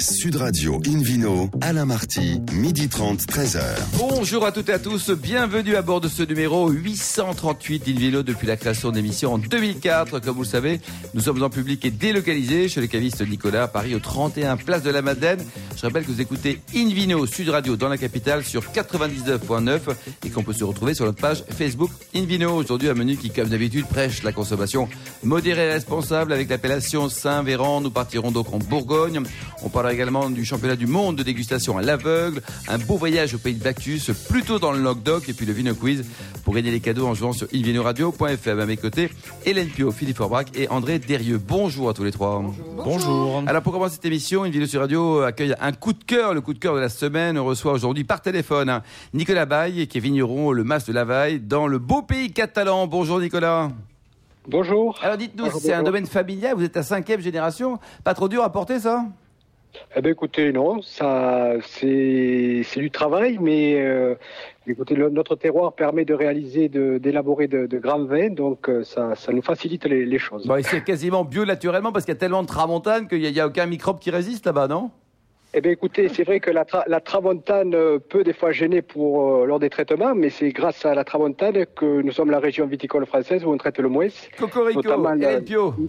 Sud Radio Invino, Alain Marty, midi 30, 13h. Bonjour à toutes et à tous, bienvenue à bord de ce numéro 838 d'Invino depuis la création de l'émission en 2004. Comme vous le savez, nous sommes en public et délocalisés chez le caviste Nicolas à Paris au 31 Place de la Madeleine. Je rappelle que vous écoutez Invino Sud Radio dans la capitale sur 99.9 et qu'on peut se retrouver sur notre page Facebook Invino. Aujourd'hui, un menu qui, comme d'habitude, prêche la consommation modérée et responsable avec l'appellation Saint-Véran. Nous partirons donc en Bourgogne. On parlera également du championnat du monde de dégustation à l'aveugle, un beau voyage au pays de Bacchus, plutôt dans le Languedoc, et puis le Vino Quiz pour gagner les cadeaux en jouant sur invinoradio.fr. À mes côtés, Hélène Pio, Philippe Forbrac et André Derieux. Bonjour à tous les trois. Bonjour. Alors pour commencer cette émission, Invino sur Radio accueille un coup de cœur, le coup de cœur de la semaine. On reçoit aujourd'hui par téléphone hein, Nicolas Baye, qui est vigneron le Mas de Lavaille, dans le beau pays catalan. Bonjour Nicolas. Bonjour. Alors dites-nous, Bonjour, c'est un bonjour. domaine familial, vous êtes la cinquième génération, pas trop dur à porter ça? Eh bien, écoutez, non, ça, c'est, du travail, mais euh, écoutez, notre terroir permet de réaliser, d'élaborer de, grands vins, donc euh, ça, nous facilite les, choses. Et c'est quasiment bio naturellement parce qu'il y a tellement de tramontane qu'il n'y a aucun microbe qui résiste là-bas, non? Eh bien, écoutez, c'est vrai que la, tra- la tramontane euh, peut des fois gêner pour euh, lors des traitements, mais c'est grâce à la tramontane que nous sommes la région viticole française où on traite le moins. Cocorico, Notamment la- Hélène Pio.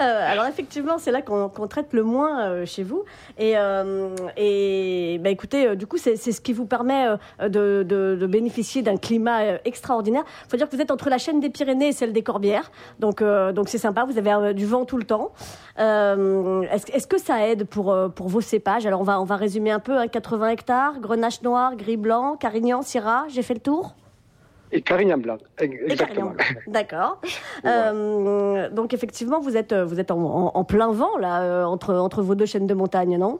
Euh, alors effectivement, c'est là qu'on traite le moins euh, chez vous. Et, euh, et bah, écoutez, euh, du coup, c'est ce qui vous permet euh, de, de- de bénéficier d'un climat extraordinaire. Il faut dire que vous êtes entre la chaîne des Pyrénées et celle des Corbières. Donc euh, donc c'est sympa, vous avez euh, du vent tout le temps. Euh, Est-ce que ça aide pour, euh, pour vos cépages Alors on va, on va résumer un peu. hein, 80 hectares, Grenache noir, Gris blanc, Carignan, Syrah. J'ai fait le tour? Et Carignan blanc, exactement. D'accord. Euh, donc effectivement, vous êtes, vous êtes en, en- en plein vent là, euh, entre, entre vos deux chaînes de montagne, non?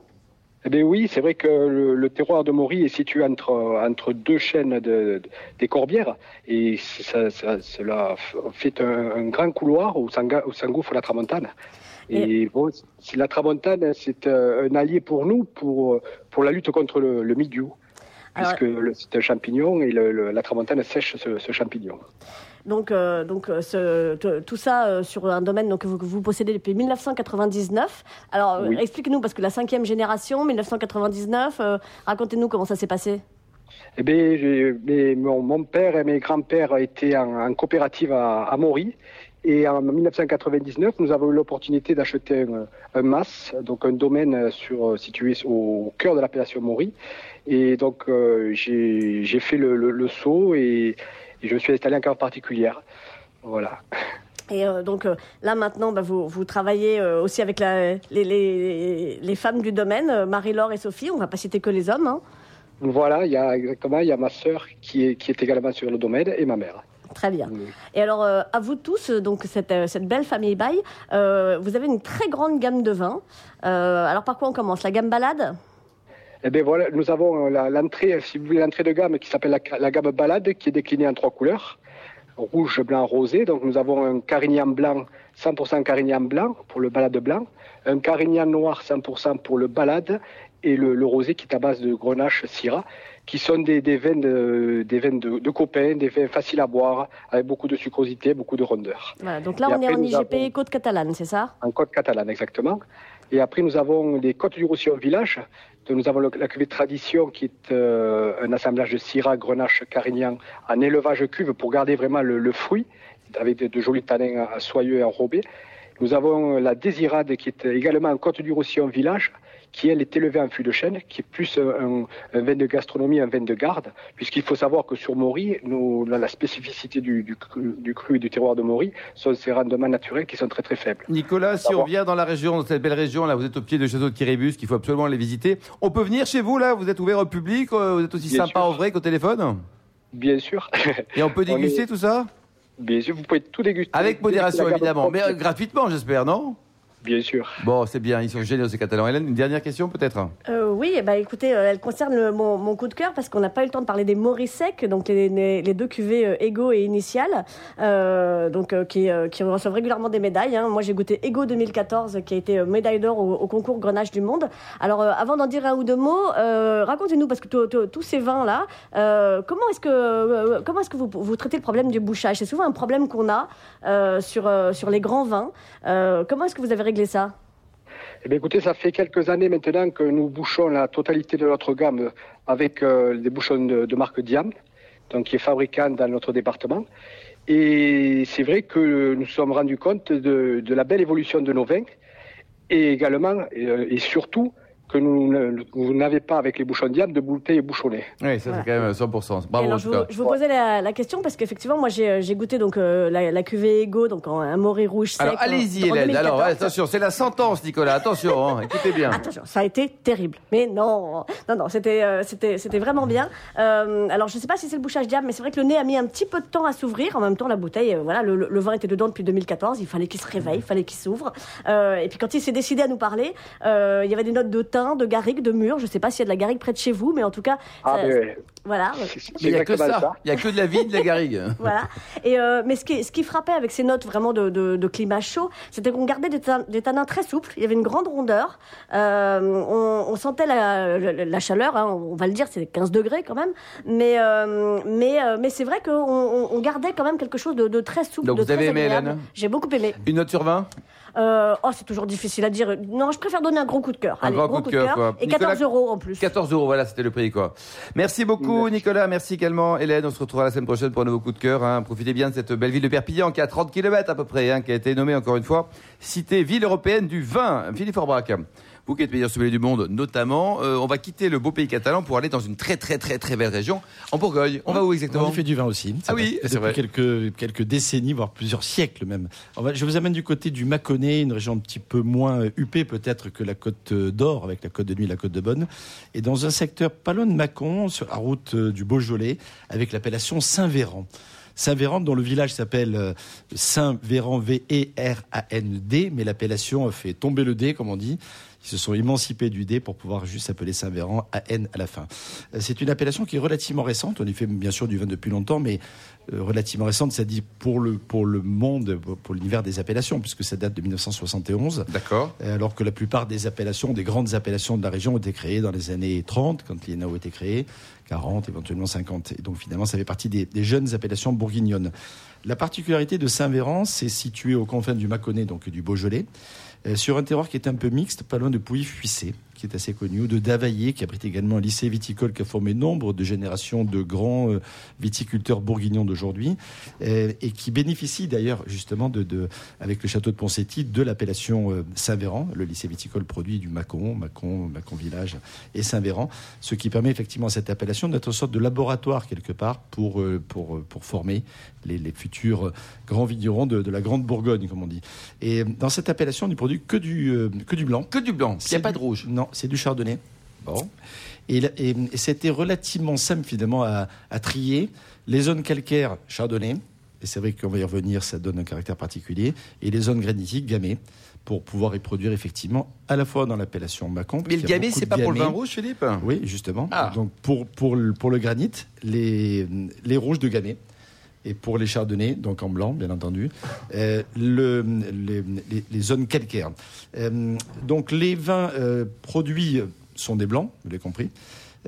Eh bien oui, c'est vrai que le, le terroir de Maury est situé entre, entre deux chaînes de, de- des Corbières et ça, ça- cela fait un, un grand couloir où s'engouffre la tramontane. Et, bon, la tramontane, c'est euh, un allié pour nous pour, pour la lutte contre le, le mildiou. Alors- Puisque c'est un champignon et le- le- la tramontane sèche ce, ce champignon. Donc, euh, donc euh, ce- tout ça euh, sur un domaine donc, que, vous, que vous possédez depuis 1999. Alors, euh, Oui. expliquez-nous, parce que la cinquième génération, 1999, euh, racontez-nous comment ça s'est passé. Eh bien, mes- mon, mon père et mes grands-pères étaient en, en coopérative à, à Maury. Et en 1999, nous avons eu l'opportunité d'acheter un, un MAS, donc un domaine sur, situé au cœur de l'appellation Maury. Et donc, euh, j'ai fait le, saut et, je me suis installé en cave particulière. Voilà. Et euh, donc euh, là maintenant, bah, vous, travaillez euh, aussi avec les, femmes du domaine, euh, Marie-Laure et Sophie. On va pas citer que les hommes. hein. Voilà, il y a exactement, il y a ma sœur qui est, qui est également sur le domaine et ma mère. Très bien. Et alors, euh, à vous tous, euh, donc cette, euh, cette belle famille Baye, euh, vous avez une très grande gamme de vins. Euh, alors, par quoi on commence? La gamme balade Eh bien voilà, nous avons l'entrée, si vous voulez, l'entrée de gamme qui s'appelle la, la gamme balade, qui est déclinée en trois couleurs, rouge, blanc, rosé. Donc nous avons un carignan blanc, 100% carignan blanc pour le balade blanc, un carignan noir 100% pour le balade, et le, le rosé qui est à base de grenache, syrah, qui sont des, des vins, de, des vins de, de copains, des vins faciles à boire, avec beaucoup de sucrosité, beaucoup de rondeur. Voilà, Donc là, Et on est en IGP avons- Côte Catalane, c'est ça? En côte catalane exactement. Et après, nous avons les côtes du Roussillon Village. Donc, nous avons le- la cuvée Tradition qui est euh, un assemblage de Syrah, Grenache, Carignan en élevage cuve pour garder vraiment le, le fruit avec de, de jolis tanins euh, soyeux et enrobés. Nous avons la Désirade qui est également en côte du Roussillon Village qui elle est élevée en fût de chêne, qui est plus un, un vin de gastronomie, un vin de garde, puisqu'il faut savoir que sur Maury, nous, la, spécificité du, du, cru, du cru et du terroir de Maury sont ces rendements naturels qui sont très très faibles. Nicolas, si on vient dans la région, dans cette belle région, là, vous êtes au pied du château de Kiribus, qu'il faut absolument aller visiter. On peut venir chez vous, là Vous êtes ouvert au public euh, Vous êtes aussi Bien sympa sûr. en vrai qu'au téléphone? Bien sûr. Et on peut On déguster est- tout ça? Bien sûr, vous pouvez tout déguster. Avec modération, évidemment. Mais euh, gratuitement, j'espère, non? Bien sûr. Bon, c'est bien, ils sont géniaux ces Catalans. Hélène, une dernière question peut-être Euh, oui, eh ben, écoutez, euh, elle concerne le- mon, mon coup de cœur parce qu'on n'a pas eu le temps de parler des Morisec, donc les, les- les deux cuvées euh, Ego et Initial, euh, donc euh, qui, euh, qui reçoivent régulièrement des médailles. hein. Moi, j'ai goûté Ego 2014, qui a été euh, médaille d'or au, au concours Grenache du Monde. Alors, euh, avant d'en dire un ou deux mots, euh, racontez-nous parce que to- to- tous ces vins là, euh, comment est-ce que euh, comment est-ce que vous, vous traitez le problème du bouchage? C'est souvent un problème qu'on a euh, sur euh, sur les grands vins. Euh, comment est-ce que vous avez ça Eh écoutez, ça fait quelques années maintenant que nous bouchons la totalité de notre gamme avec euh, des bouchons de, marque Diam, donc qui est fabricant dans notre département. Et c'est vrai que nous sommes rendus compte de, la belle évolution de nos vins et également euh, et surtout que nous, ne- vous n'avez pas avec les bouchons Diam de bouteilles bouchonnées. Oui, ça Voilà. c'est quand même 100%. Et Bravo alors, je, vous, cas. je vous posais la, la question parce qu'effectivement, moi, j'ai j'ai goûté donc euh, la, la cuvée Ego, donc en un moré rouge sec. Alors allez-y Hélène, alors 2014. ouais, attention, c'est la sentence Nicolas, attention, hein, écoutez bien. Attention, ça a été terrible. Mais non, non, non, c'était, euh, c'était, c'était vraiment bien. Euh, alors, je ne sais pas si c'est le bouchage diable, mais c'est vrai que le nez a mis un petit peu de temps à s'ouvrir. En même temps, la bouteille, euh, voilà, le, le- le vin était dedans depuis 2014. Il fallait qu'il se réveille, il fallait qu'il s'ouvre. Euh, et puis, quand il s'est décidé à nous parler, euh, il y avait des notes de de garrigue, de mûre. Je ne sais pas s'il y a de la garrigue près de chez vous, mais en tout cas, Ah, ça- mais, voilà. il n'y a que ça, il n'y a que de la vie, de la garrigue. Voilà. Et euh, mais ce qui, ce qui frappait avec ces notes vraiment de, de, de climat chaud, c'était qu'on gardait des, tan- des tanins très souples. Il y avait une grande rondeur. Euh, on, on sentait la, la, la chaleur. hein, on va le dire, c'est 15 degrés quand même. Mais euh, mais euh, mais c'est vrai qu'on on, gardait quand même quelque chose de, de très souple. Donc de vous avez aimé, agréable. Hélène? J'ai beaucoup aimé. Une note sur 20 Euh, oh, c'est toujours difficile à dire. Non, je préfère donner un gros coup de cœur. Un Allez, grand gros coup de cœur, quoi. Et Nicolas- 14 euros en plus. 14 euros, voilà, c'était le prix, quoi. Merci beaucoup, Nicolas. Merci également, Hélène. On se retrouvera la semaine prochaine pour un nouveau coup de cœur. hein. Profitez bien de cette belle ville de Perpignan, qui est à 30 km à peu près, hein, qui a été nommée encore une fois cité ville européenne du vin. Philippe Forbrac. Vous qui êtes meilleur sommelier du monde, notamment, euh, on va quitter le beau pays catalan pour aller dans une très très très très belle région, en Bourgogne. On va où exactement On y fait du vin aussi. Ah oui, c'est vrai. Depuis quelques, quelques décennies, voire plusieurs siècles même. Va- je vous amène du côté du Mâconnais, une région un petit peu moins euh, huppée peut-être que la côte euh, d'Or, avec la côte de nuit et la côte de Bonne. Et dans un secteur pas loin de Mâcon, sur la route du Beaujolais, avec l'appellation Saint-Véran. Saint-Véran, dont le village s'appelle Saint-Véran, V-E-R-A-N-D, mais l'appellation fait tomber le D, comme on dit. Ils se sont émancipés du D pour pouvoir juste s'appeler Saint-Véran, A-N à la fin. Euh, C'est une appellation qui est relativement récente. On y fait bien sûr du vin depuis longtemps, mais euh, relativement récente, ça dit pour le, pour le monde, pour l'univers des appellations, puisque ça date de 1971. D'accord. Euh, Alors que la plupart des appellations, des grandes appellations de la région ont été créées dans les années 30, quand l'INAO a été créé, 40, éventuellement 50. Et donc finalement, ça fait partie des, des jeunes appellations bourguignonnes. La particularité de Saint-Véran, c'est situé aux confins du Mâconnais, donc du Beaujolais, sur un terroir qui est un peu mixte, pas loin de Pouilly-Fuissé, qui est assez connu, ou de Davaillé, qui abrite également un lycée viticole qui a formé nombre de générations de grands euh, viticulteurs bourguignons d'aujourd'hui, euh, et qui bénéficie d'ailleurs justement de, de, avec le château de Ponseti de l'appellation euh, Saint-Véran. Le lycée viticole produit du Mâcon, Mâcon, Mâcon Village et Saint-Véran, ce qui permet effectivement à cette appellation d'être une sorte de laboratoire quelque part pour, pour, pour former les, les futurs grands vignerons de, de la Grande Bourgogne, comme on dit. Et dans cette appellation, on ne produit que du, que du blanc. Que du blanc, il n'y a pas de rouge. Non, c'est du chardonnay. Bon. Et, la- et- et c'était relativement simple finalement à, à trier. Les zones calcaires, chardonnay. Et c'est vrai qu'on va y revenir, ça donne un caractère particulier. Et les zones granitiques, gamay, pour pouvoir y produire effectivement à la fois dans l'appellation Macon. Mais le gamay, c'est pas pour le vin rouge, Philippe? Oui, justement. Ah. Donc pour, pour, le, pour le granit, les, les rouges de gamay. Et pour les chardonnays, donc en blanc, bien entendu, euh, le, les, les- les zones calcaires. Euh, donc les vins euh, produits sont des blancs, vous l'avez compris.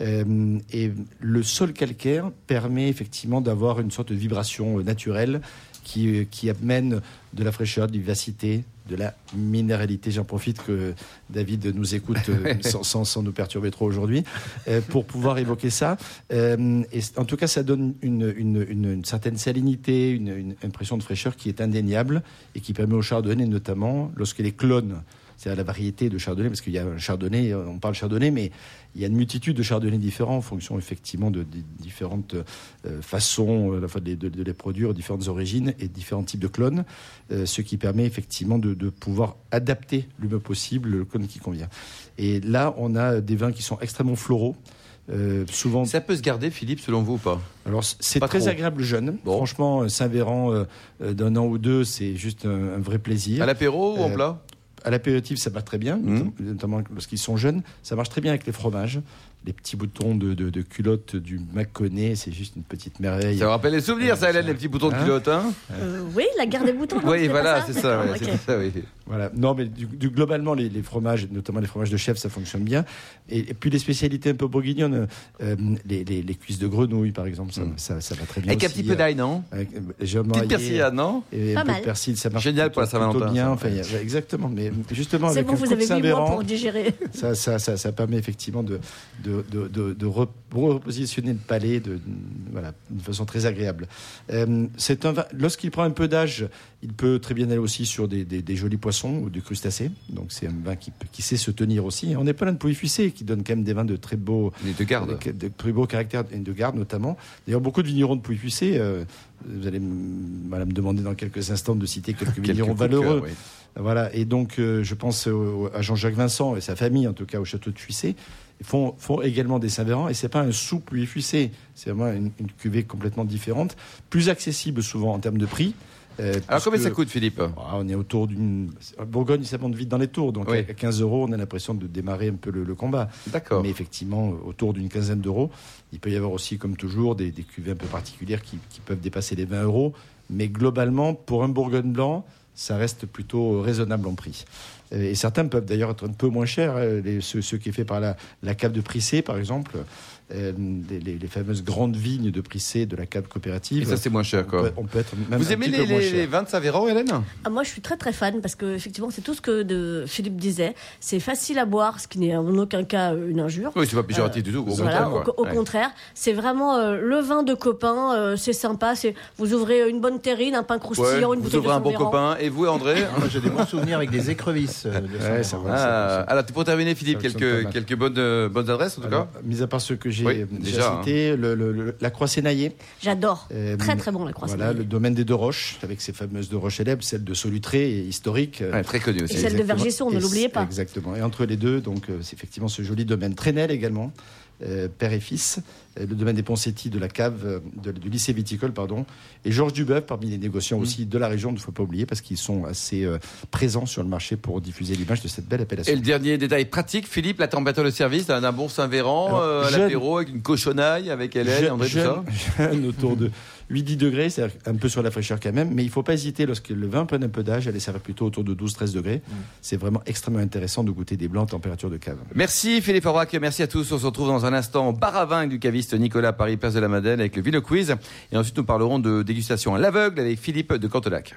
Euh, et le sol calcaire permet effectivement d'avoir une sorte de vibration euh, naturelle qui, qui amène de la fraîcheur, de la vivacité, de la minéralité. J'en profite que David nous écoute euh, sans, sans- sans nous perturber trop aujourd'hui, euh, pour pouvoir évoquer ça. Euh, et en tout cas, ça donne une, une- une- une certaine salinité, une, une impression de fraîcheur qui est indéniable et qui permet au chardonnay, notamment lorsque les clones, c'est à la variété de chardonnay, parce qu'il y a un chardonnay, on parle chardonnay, mais il y a une multitude de chardonnays différents en fonction effectivement de, des différentes euh, façons euh, de, de- de les produire, différentes origines et différents types de clones, euh, ce qui permet effectivement de, pouvoir adapter le mieux possible le clone qui convient. Et là, on a des vins qui sont extrêmement floraux. euh, souvent, Ça peut se garder, Philippe, selon vous ou pas? Alors c'est Pas très trop. agréable jeune. Bon. Franchement, Saint-Véran euh, d'un an ou deux, c'est juste un, un vrai plaisir. À l'apéro ou en plat? À l'apéritif, ça marche très bien, Mhm. notamment lorsqu'ils sont jeunes. Ça marche très bien avec les fromages. Les petits boutons de, de, de culotte du Mâconnais, c'est juste une petite merveille. Ça vous rappelle les souvenirs, ça, Hélène, les petits boutons de hein culotte, hein Euh, oui, la guerre des boutons. Oui, voilà, c'est ça, ouais, ça, oui. Voilà. Non, mais du, du- globalement, les, les fromages, notamment les fromages de chef, ça fonctionne bien. Et, et puis les spécialités un peu bourguignonnes, euh, les, les- les cuisses de grenouille, par exemple, ça, Mm. ça, ça va très bien. Avec un petit peu d'ail, non Avec, euh, légèrement Petite persillade, non Et Pas un peu mal. de persil, ça marche Génial plutôt- pour la Saint-Valentin, bien. ça. Enfin, a- exactement. Mais justement, C'est avec bon, un vous coup de avez 8 mois pour digérer. ça, ça, ça, ça permet effectivement de, de, de, de, de re- repositionner le palais de, voilà, d'une façon très agréable. Euh, c'est un vin- lorsqu'il prend un peu d'âge, il peut très bien aller aussi sur des, des, des jolis poissons ou du crustacés. Donc c'est un vin qui, sait se tenir aussi. On n'est pas loin de Pouilly-Fuissé, qui donne quand même des vins de très beaux, gardes. avec de très beaux caractères et de garde notamment. D'ailleurs, beaucoup de vignerons de Pouilly-Fuissé, euh, vous allez voilà, me demander dans quelques instants de citer quelques, Quelques vignerons de cœur, valeureux. oui. Voilà, et donc euh, je pense au- à Jean-Jacques Vincent et sa famille, en tout cas au château de Fuissé, font, font également des Saint-Véran, et c'est pas un sou Pouilly Fuissé, c'est vraiment une, une cuvée complètement différente, plus accessible souvent en termes de prix. euh, Alors combien ça coûte, Philippe? Ah, on est autour d'une. Bourgogne, ça monte vite dans les tours, donc Oui. à 15 euros, on a l'impression de démarrer un peu le, le combat. D'accord. Mais effectivement, autour d'une quinzaine d'euros. Il peut y avoir aussi, comme toujours, des, des cuvées un peu particulières qui, qui peuvent dépasser les 20 euros. Mais globalement, pour un Bourgogne blanc, ça reste plutôt raisonnable en prix. Euh, Et certains peuvent d'ailleurs être un peu moins chers. euh, les- ceux, ceux qui est fait par la, la cave de Prissé, par exemple, euh, les, les- les fameuses grandes vignes de Prissé de la cave coopérative. Et ça, c'est moins cher, on, quoi. peut, on peut être même Vous un aimez petit les, peu moins les, cher. les vins de Saint-Véran, Hélène? Ah, moi, je suis très très fan parce que effectivement, c'est tout ce que de Philippe disait. C'est facile à boire, ce qui n'est en aucun cas euh, une injure. Oui, c'est pas péjoratif du tout. au Voilà, contraire, au, quoi. au Ouais. contraire, c'est vraiment euh, le vin de copain, euh, c'est sympa. C'est vous ouvrez une bonne terrine, un pain Ouais, croustillant, une vous bouteille ouvrez de un bon copain. Et vous, André Moi, j'ai des bons souvenirs avec des écrevisses euh, de Ouais, Saint-Véran. ça va, Ah, ça- alors, pour terminer, Philippe, quelques, quelques bonnes, euh, bonnes adresses, en tout Alors, cas mis à part ceux que j'ai Oui, déjà, déjà, hein. cités, le- le- le- la croix sénaillée. J'adore. Euh, Très très bon la croissance. Voilà, le domaine des deux roches, avec ses fameuses deux roches célèbres, celle de Solutré, et historique. Ouais, Très connu aussi. Et celle de Exactement. Vergesson, ne Et l'oubliez pas. Exactement. Et entre les deux, donc, c'est effectivement ce joli domaine Trenel également, père et fils, euh, le domaine des Poncetti de la cave, euh, de- du lycée viticole, pardon, et Georges Dubeuf parmi les négociants Mm. aussi de la région, il ne faut pas oublier, parce qu'ils sont assez euh, présents sur le marché pour diffuser l'image de cette belle appellation. Et le dernier détail pratique, Philippe, la température de service d'un bon Saint-Véran, euh, à jeune- l'apéro, avec une cochonaille, avec Hélène, Je- André, tout ça jeune, jeune, autour de 8-10 degrés, c'est un peu sur la fraîcheur quand même, mais il ne faut pas hésiter lorsque le vin prenne un peu d'âge, aller servir plutôt autour de 12-13 degrés. C'est vraiment extrêmement intéressant de goûter des blancs en température de cave. Merci Philippe Aubrac, merci à tous. On se retrouve dans un instant au bar à vin du caviste Nicolas Paris, place de la Madeleine, avec le Vino Quiz. Et ensuite, nous parlerons de dégustation à l'aveugle avec Philippe de Cantelac.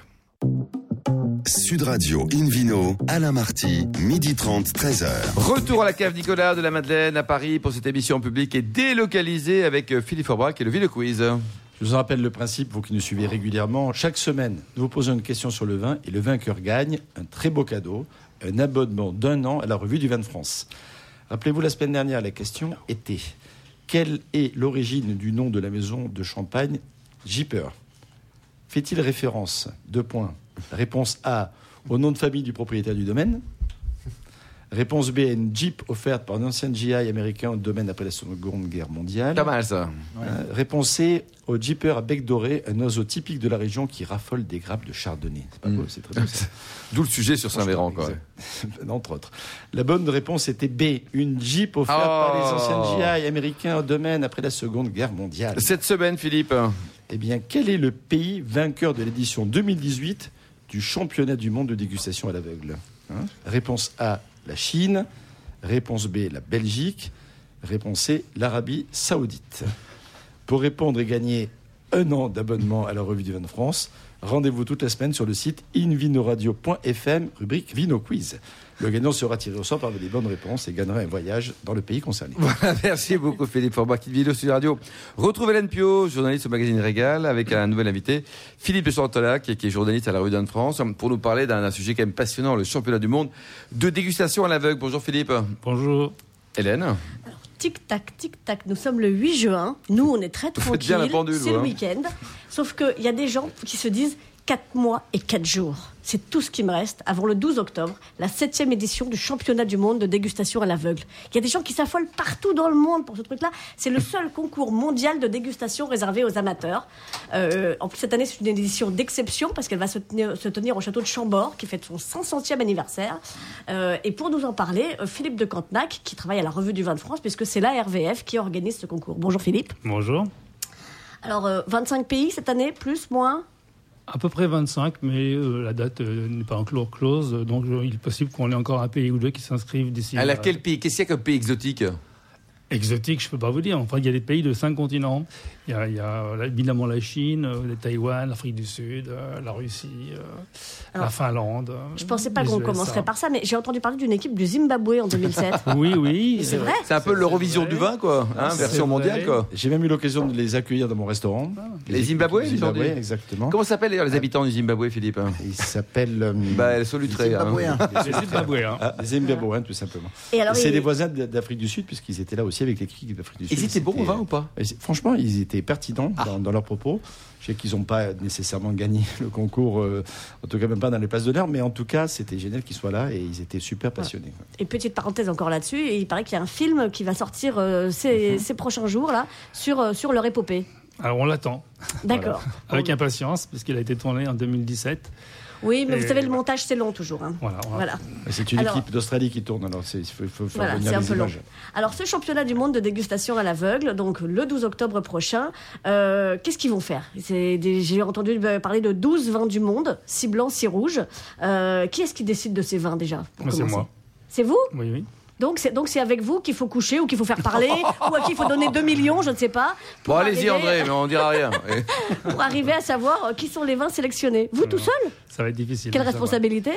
Sud Radio Invino, Alain Marty, midi 30, 13h. Retour à la cave Nicolas de la Madeleine à Paris pour cette émission publique et délocalisée avec Philippe Aubrac et le Vino Quiz. Je vous rappelle le principe, vous qui nous suivez régulièrement. Chaque semaine, nous vous posons une question sur le vin et le vainqueur gagne un très beau cadeau, un abonnement d'un an à la revue du vin de France. Rappelez-vous, la semaine dernière, la question était quelle est l'origine du nom de la maison de champagne Jipper Fait-il référence Deux points. Réponse A au nom de famille du propriétaire du domaine. Réponse B une Jeep offerte par un ancien GI américain au domaine après la Seconde Guerre mondiale. Pas mal ça. Euh, réponse C, au Jeeper à bec doré, un oiseau typique de la région qui raffole des grappes de chardonnay. C'est pas Mm. beau, c'est très beau ça. D'où le sujet sur Saint-Véran. quoi. Entre autres. La bonne réponse était B, une Jeep offerte Oh. par les anciens GI américains au domaine après la Seconde Guerre mondiale. Cette semaine, Philippe, Eh bien, quel est le pays vainqueur de l'édition 2018 du championnat du monde de dégustation à l'aveugle? Hein? Réponse A, la Chine. Réponse B, la Belgique. Réponse C, l'Arabie Saoudite. Pour répondre et gagner un an d'abonnement à la revue du vin de France, rendez-vous toute la semaine sur le site invinoradio.fm, rubrique Vino Quiz. Le gagnant sera tiré au sort par les bonnes réponses et gagnera un voyage dans le pays concerné. Voilà, merci beaucoup Philippe Forbach, qui vidéo sur Radio. Retrouvez Hélène Pio, journaliste au magazine Régal, avec un nouvel invité, Philippe de Chantelac, qui est journaliste à la rue d'Anne France, pour nous parler d'un sujet quand même passionnant, le championnat du monde de dégustation à l'aveugle. Bonjour Philippe. Bonjour. Hélène. Tic-tac, tic-tac, nous sommes le 8 juin. Nous, on est très Vous faites bien tranquille. la pendule, C'est le hein. week-end. Sauf qu'il y a des gens qui se disent 4 mois et 4 jours. C'est tout ce qui me reste avant le 12 octobre, la septième édition du championnat du monde de dégustation à l'aveugle. Il y a des gens qui s'affolent partout dans le monde pour ce truc-là. C'est le seul concours mondial de dégustation réservé aux amateurs. Euh, en plus, cette année, c'est une édition d'exception parce qu'elle va se tenir, se tenir au château de Chambord, qui fête son 500e anniversaire. Euh, et pour nous en parler, euh, Philippe de Cantenac, qui travaille à la Revue du Vin de France, puisque c'est la RVF qui organise ce concours. Bonjour Philippe. Bonjour. Alors, euh, 25 pays cette année, plus, moins? À peu près 25, mais euh, la date euh, n'est pas encore close, donc euh, il est possible qu'on ait encore un pays ou deux qui s'inscrivent d'ici. Euh, laquelle pays Qu'est-ce qu'il y a comme pays exotique? Exotique, je peux pas vous dire. Enfin, il y a des pays de cinq continents. Il y a, il y a, euh, évidemment la Chine, euh, le Taïwan, l'Afrique du Sud, euh, la Russie, Alors, la Finlande. Je pensais pas les qu'on commencerait par ça, mais j'ai entendu parler d'une équipe du Zimbabwe en 2007. Oui, oui. C'est vrai C'est un peu l'Eurovision du vin, quoi, hein, version mondiale, vrai. quoi. J'ai même eu l'occasion de les accueillir dans mon restaurant. Les Zimbabwe, Les ont Zimbabwe, dit exactement. Comment s'appellent d'ailleurs les habitants du Zimbabwe, Philippe Ils s'appellent euh, Bah, Solutré. hein. Zimbabwéens. Les Zimbabwéens. les Zimbabwéens, tout simplement. Et alors, C'est il- des voisins d'Afrique du Sud, puisqu'ils étaient là aussi avec l'équipe d'Afrique du Sud. Ils étaient bons au vin ou pas Franchement, ils étaient pertinents Ah. dans, dans leurs propos. Je sais qu'ils n'ont pas nécessairement gagné le concours, euh, en tout cas même pas dans les places d'honneur, mais en tout cas, c'était génial qu'ils soient là et ils étaient super passionnés. Et petite parenthèse encore là-dessus, il paraît qu'il y a un film qui va sortir euh, ces, ces prochains jours là sur, euh, sur leur épopée. Alors on l'attend D'accord. avec impatience, puisqu'il a été tourné en 2017. Oui, mais vous savez, le montage c'est long toujours. hein. Voilà. Voilà. C'est une Alors- équipe d'Australie qui tourne, alors c'est- il faut, faut faire Voilà, venir c'est un les peu long. Alors, ce championnat du monde de dégustation à l'aveugle, donc le 12 octobre prochain, euh, qu'est-ce qu'ils vont faire? J'ai entendu euh, parler de 12 vins du monde, 6 blancs, 6 rouges. Euh, qui est-ce qui décide de ces vins déjà c'est commencer? moi. C'est vous? Oui, oui. Donc c'est donc c'est avec vous qu'il faut coucher ou qu'il faut faire parler ou à qui il faut donner 2 millions, je ne sais pas. Bon, pour allez-y, André, mais on dira rien. Pour arriver à savoir euh, qui sont les vins sélectionnés. Vous tout seul Ça va être difficile. Quelle responsabilité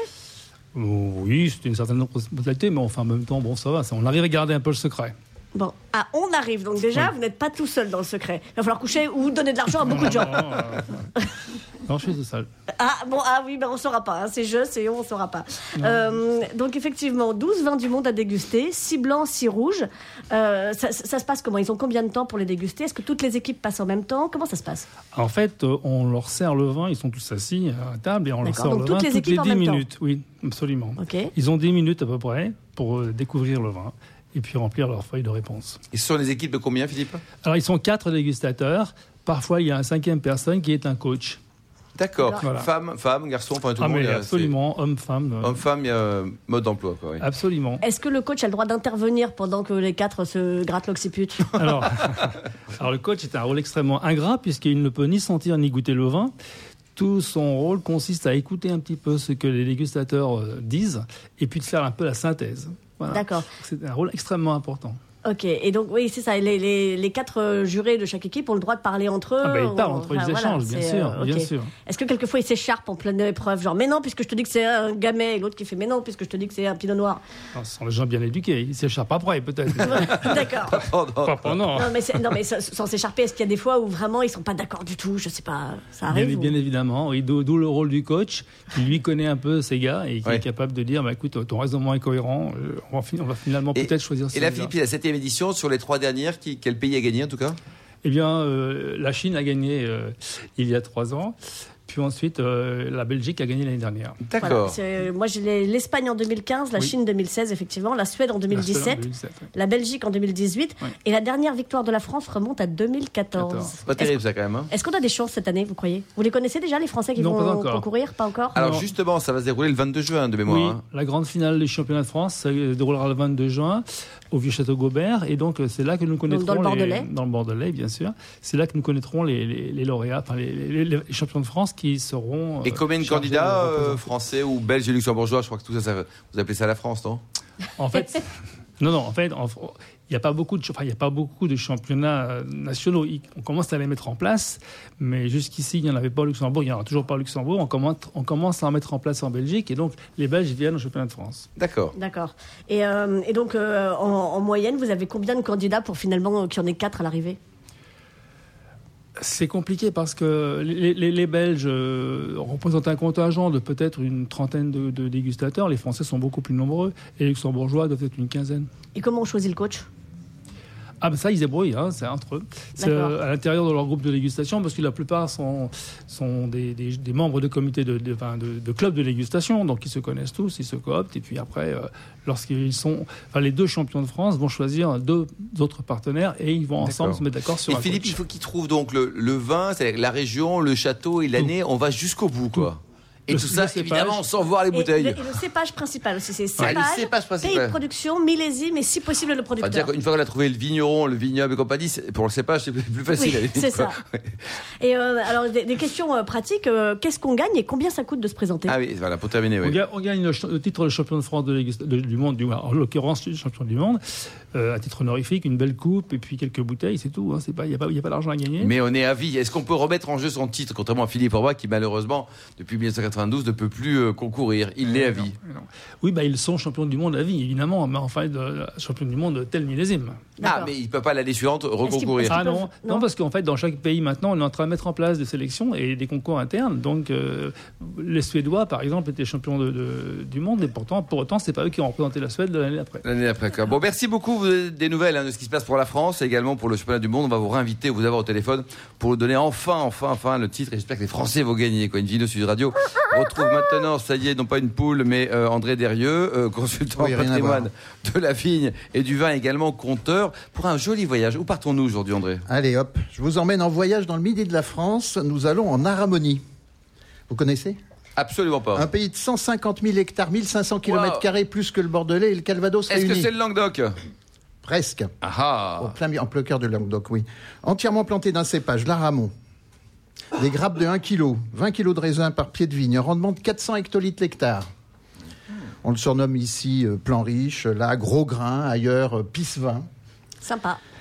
Oh, Oui, c'est une certaine responsabilité, mais enfin, en même temps, bon, ça va. On arrive à garder un peu le secret. Bon, ah, on arrive. Donc déjà, vous n'êtes pas tout seul dans le secret. Il va falloir coucher ou donner de l'argent à beaucoup de gens. Non, euh, non, je suis tout seul. Ah bon, ah oui, ben on saura pas. hein. C'est je, c'est on, on saura pas. Euh, donc effectivement, 12 vins du monde à déguster, 6 blancs, 6 rouges. Euh, ça, ça- ça se passe comment? Ils ont combien de temps pour les déguster? Est-ce que toutes les équipes passent en même temps? Comment ça se passe? En fait, euh, on leur sert le vin, ils sont tous assis à table et on leur sert donc le toutes vin les toutes équipes les en 10 même temps. minutes. Oui, absolument. Ils ont 10 minutes à peu près pour découvrir le vin et puis remplir leur feuille de réponse. Et ce sont les équipes de combien, Philippe Alors, ils sont quatre dégustateurs. Parfois, il y a un cinquième personne qui est un coach. D'accord. Voilà. Femme, femme, garçon, enfin tout Ah, le monde. mais il y a- absolument, homme-femme. c'est- euh, Homme-femme, il y a euh, mode d'emploi, quoi. oui. Absolument. Est-ce que le coach a le droit d'intervenir pendant que les quatre se grattent l'occiput? Alors, alors, le coach est un rôle extrêmement ingrat puisqu'il ne peut ni sentir ni goûter le vin. Tout son rôle consiste à écouter un petit peu ce que les dégustateurs euh, disent et puis de faire un peu la synthèse. Voilà. D'accord. C'est un rôle extrêmement important. Ok, et donc oui, c'est ça. Les, les, les quatre euh, jurés de chaque équipe ont le droit de parler entre eux. Ah ben, ils parlent entre eux, enfin, ils voilà, échangent, bien sûr, euh, bien sûr. Est-ce que quelquefois ils s'écharpent en pleine épreuve Genre, mais non, puisque je te dis que c'est un gamet, et l'autre qui fait, mais non, puisque je te dis que c'est un pinot noir. Alors, ce sont des gens bien éduqués. Ils s'échappent après, peut-être. D'accord. Pardon. Pas pendant. Non, mais, non, sans s'écharper, est-ce qu'il y a des fois où vraiment ils sont pas d'accord du tout Je sais pas, ça Bien, arrive ou- bien évidemment, d'où le rôle du coach, qui lui connaît un peu ses gars et qui Ouais. est capable de dire bah, écoute, ton raisonnement est cohérent, euh, on, va, finalement peut-être choisir Et la. Philippe, la septième édition, sur les trois dernières, qui, quel pays a gagné en tout cas? Eh bien, euh, la Chine a gagné euh, il y a trois ans, puis ensuite euh, la Belgique a gagné l'année dernière. Voilà, D'accord. moi, j'ai les- l'Espagne en 2015, la Oui. Chine 2016, effectivement, la Suède en La 2017, seule en 2017, oui. la Belgique en 2018, Oui. et la dernière victoire de la France remonte à 2014. Quatorze. Pas terrible ça quand même. hein. Est-ce qu'on a des chances cette année, vous croyez? Vous les connaissez déjà, les Français qui Non, vont pas encore. concourir? Pas encore? Alors Non. justement, ça va se dérouler le 22 juin de mémoire. Oui, hein. la grande finale des championnats de France se déroulera le 22 juin au Vieux-Château Gobert. Et donc, euh, c'est là que nous connaîtrons. dans le les- Bordelais Dans le Bordelais, bien sûr. C'est là que nous connaîtrons les, les- les lauréats, enfin, les, les- les champions de France qui seront. Et euh, combien de candidats euh, français ou belges et luxembourgeois? Je crois que tout ça, ça- vous appelez ça la France, non? En fait, non, non, en fait, en- il n'y a pas beaucoup de, enfin, il y a pas beaucoup de championnats euh, nationaux. On commence à les mettre en place, mais jusqu'ici, il n'y en avait pas au Luxembourg, il n'y en aura toujours pas au Luxembourg. On commence, on commence à en mettre en place en Belgique, et donc les Belges viennent au championnat de France. D'accord. D'accord. Et, euh, et donc, euh, en, en moyenne, vous avez combien de candidats pour finalement qu'il y en ait quatre à l'arrivée? C'est compliqué parce que les, les- les Belges représentent un contingent de peut-être une trentaine de, de dégustateurs. Les Français sont beaucoup plus nombreux et les Luxembourgeois doivent être une quinzaine. Et comment on choisit le coach? Ah ben ça, ils se débrouillent, hein, c'est entre eux. C'est euh, à l'intérieur de leur groupe de dégustation, parce que la plupart sont, sont des, des- des membres de comités de, de, de, de clubs de dégustation, donc ils se connaissent tous, ils se cooptent, et puis après, euh, lorsqu'ils sont... Enfin, les deux champions de France vont choisir deux autres partenaires, et ils vont ensemble D'accord. se mettre d'accord sur Et un Philippe, coach. il faut qu'il trouve donc le, le vin, c'est-à-dire la région, le château et l'année. On va jusqu'au bout, quoi. Et Le- tout le ça, cépage. évidemment, sans voir les et, bouteilles. le, et le cépage principal aussi, c'est Ouais, cépage, le cépage pays principal. de production, millésime et si possible le Enfin, producteur. dire qu'une fois qu'on a trouvé le vigneron, le vignoble et compagnie, pour le cépage, c'est plus, facile. Oui, c'est ça. Et euh, alors, des, des questions euh, pratiques. euh, Qu'est-ce qu'on gagne et combien ça coûte de se présenter? Ah oui, voilà, pour terminer, On oui. gagne, on gagne le, le titre de champion de France de du monde, du, en l'occurrence le champion du monde. Euh, à titre honorifique, une belle coupe et puis quelques bouteilles, c'est tout. hein. Il n'y a pas, il y a pas d'argent à gagner. Mais on est à vie. Est-ce qu'on peut remettre en jeu son titre, contrairement à Philippe Orbach, qui malheureusement, depuis 1992, ne peut plus euh, concourir? Il l'est à vie. Non. Oui, bah, ils sont champions du monde à vie, évidemment, mais enfin, de, champions du monde tel millésime. Ah, mais il ne peut pas l'année suivante reconcourir. Ah non, non. non, parce qu'en fait, dans chaque pays maintenant, on est en train de mettre en place des sélections et des concours internes. Donc, euh, les Suédois, par exemple, étaient champions de- de- du monde et pourtant, pour autant, c'est pas eux qui ont représenté la Suède l'année d'après. L'année après. quoi. Bon, merci beaucoup des nouvelles hein, de ce qui se passe pour la France et également pour le championnat du monde. On va vous réinviter, vous avoir au téléphone pour vous donner enfin, enfin, enfin le titre. Et j'espère que les Français vont gagner. Quoi. Une vidéo sur Radio retrouve maintenant, ça y est, non pas une poule, mais euh, André Derieux, euh, consultant Oui, patrimoine de la vigne et du vin, également pour un joli voyage. Où partons-nous aujourd'hui, André Allez hop, je vous emmène en voyage dans le midi de la France. Nous allons en Aramonie. Vous connaissez? Absolument pas. Un pays de 150 000 hectares, 1500 km Wow. plus que le Bordelais et le Calvados Est-ce que c'est le Languedoc? Presque. Ah Au plein, en plein cœur de Languedoc, oui. Entièrement planté d'un cépage, l'aramon. Des grappes de 1 kg, 20 kg de raisin par pied de vigne, un rendement de 400 hectolitres l'hectare. On le surnomme ici euh, plan riche, là gros grain, ailleurs euh, pisse vin.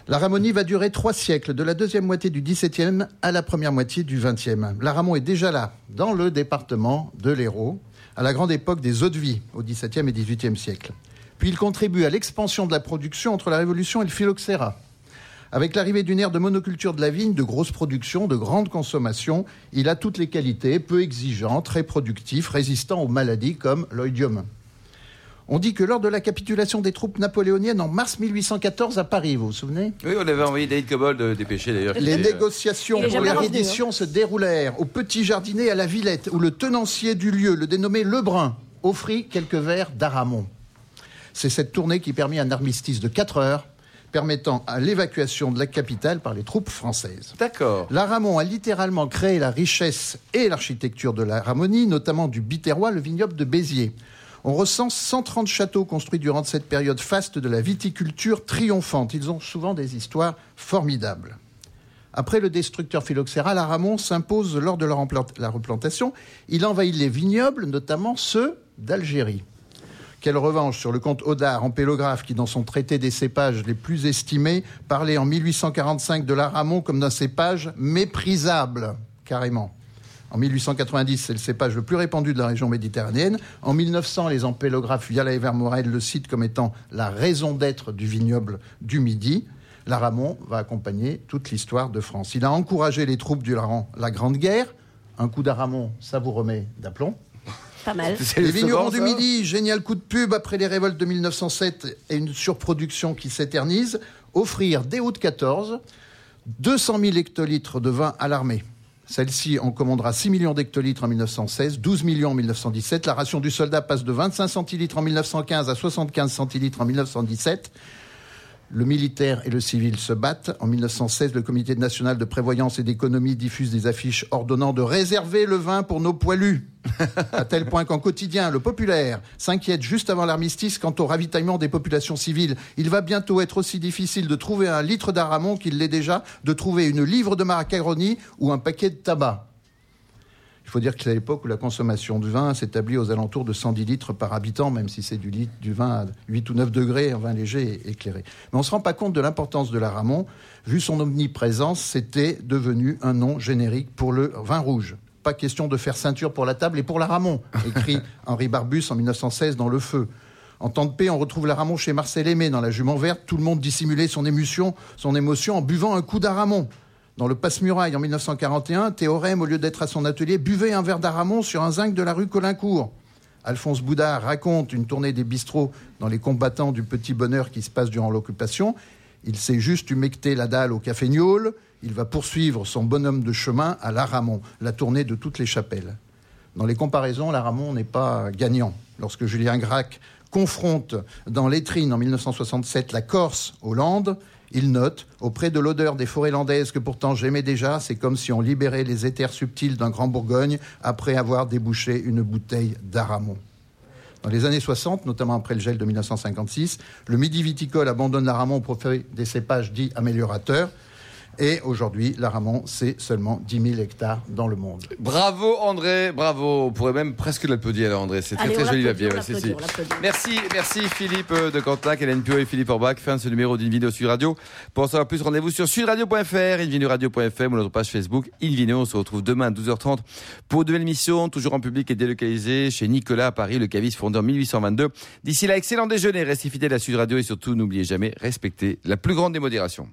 La Ramonie va durer trois siècles, de la deuxième moitié du XVIIe à la première moitié du XXe. La Ramon est déjà là, dans le département de l'Hérault, à la grande époque des eaux de vie, au XVIIe et XVIIIe siècle. Puis il contribue à l'expansion de la production entre la Révolution et le phylloxéra. Avec l'arrivée d'une ère de monoculture de la vigne, de grosse production, de grande consommation, il a toutes les qualités, peu exigeant, très productif, résistant aux maladies comme l'oïdium. On dit que lors de la capitulation des troupes napoléoniennes en mars 1814 à Paris, vous vous souvenez? Oui, on avait envoyé David Cobold euh, dépêché d'ailleurs. les était, euh, négociations pour les redditions se déroulèrent au Petit Jardinet à la Villette, où le tenancier du lieu, le dénommé Lebrun, offrit quelques verres d'Aramon. C'est cette tournée qui permit un armistice de 4 heures, permettant à l'évacuation de la capitale par les troupes françaises. D'accord. L'Aramon a littéralement créé la richesse et l'architecture de la Ramonie, notamment du Biterrois, le vignoble de Béziers. On recense 130 châteaux construits durant cette période faste de la viticulture triomphante. Ils ont souvent des histoires formidables. Après le destructeur phylloxéra, l'Aramon s'impose lors de la replantation. Il envahit les vignobles, notamment ceux d'Algérie. Quelle revanche sur le comte Audard, empélographe, qui, dans son traité des cépages les plus estimés, parlait en 1845 de l'Aramon comme d'un cépage méprisable, carrément. En 1890, c'est le cépage le plus répandu de la région méditerranéenne. En 1900, les empélographes Viala et Vermorel le citent comme étant la raison d'être du vignoble du Midi. L'Aramon va accompagner toute l'histoire de France. Il a encouragé les troupes durant la Grande Guerre. Un coup d'Aramon, ça vous remet d'aplomb. Pas mal. C'est Les le vignerons du Midi, génial coup de pub après les révoltes de 1907 et une surproduction qui s'éternise, offrir dès août 14 200 000 hectolitres de vin à l'armée. Celle-ci en commandera 6 millions d'hectolitres en 1916, 12 millions en 1917. La ration du soldat passe de 25 centilitres en 1915 à 75 centilitres en 1917. Le militaire et le civil se battent. En 1916, le Comité national de prévoyance et d'économie diffuse des affiches ordonnant de réserver le vin pour nos poilus. à tel point qu'en quotidien, le populaire s'inquiète juste avant l'armistice quant au ravitaillement des populations civiles. Il va bientôt être aussi difficile de trouver un litre d'aramon qu'il l'est déjà de trouver une livre de macaroni ou un paquet de tabac. Il faut dire que c'est à l'époque où la consommation de vin s'établit aux alentours de 110 litres par habitant, même si c'est du, litre, du vin à 8 ou 9 degrés, un vin léger et éclairé. Mais on ne se rend pas compte de l'importance de l'aramon. Vu son omniprésence, c'était devenu un nom générique pour le vin rouge. Pas question de faire ceinture pour la table et pour l'aramon, écrit Henri Barbus en 1916 dans Le Feu. En temps de paix, on retrouve l'aramon chez Marcel Aimé dans La Jument Verte. Tout le monde dissimulait son émotion, son émotion en buvant un coup d'aramon. Dans le Passe-Muraille en 1941, Théorème, au lieu d'être à son atelier, buvait un verre d'aramon sur un zinc de la rue Colincourt. Alphonse Boudard raconte une tournée des bistrots dans les combattants du petit bonheur qui se passe durant l'occupation. Il s'est juste humecté la dalle au café Niol. Il va poursuivre son bonhomme de chemin à l'Aramon, la tournée de toutes les chapelles. Dans les comparaisons, l'Aramon n'est pas gagnant. Lorsque Julien Gracq confronte dans Lettrine en 1967 la Corse aux Landes, il note, auprès de l'odeur des forêts landaises que pourtant j'aimais déjà, c'est comme si on libérait les éthers subtils d'un grand Bourgogne après avoir débouché une bouteille d'Aramon. Dans les années 60, notamment après le gel de 1956, le midi viticole abandonne l'Aramon au profit des cépages dits améliorateurs. Et aujourd'hui, l'Aramon, c'est seulement 10 000 hectares dans le monde. Bravo André, bravo. On pourrait même presque l'applaudir André. C'est très Allez, très joli on ouais, si. Merci, merci Philippe euh, de Cantac, Hélène Pio et Philippe Orbach. Fin de ce numéro d'Invino Sud Radio. Pour en savoir plus, rendez-vous sur sudradio.fr, invinoradio.fm ou notre page Facebook Invino. On se retrouve demain à 12h30 pour une nouvelle émission, toujours en public et délocalisée chez Nicolas à Paris, le caviste fondé en 1822. D'ici là, excellent déjeuner, restez fidèles à Sud Radio et surtout n'oubliez jamais, respectez la plus grande démodération.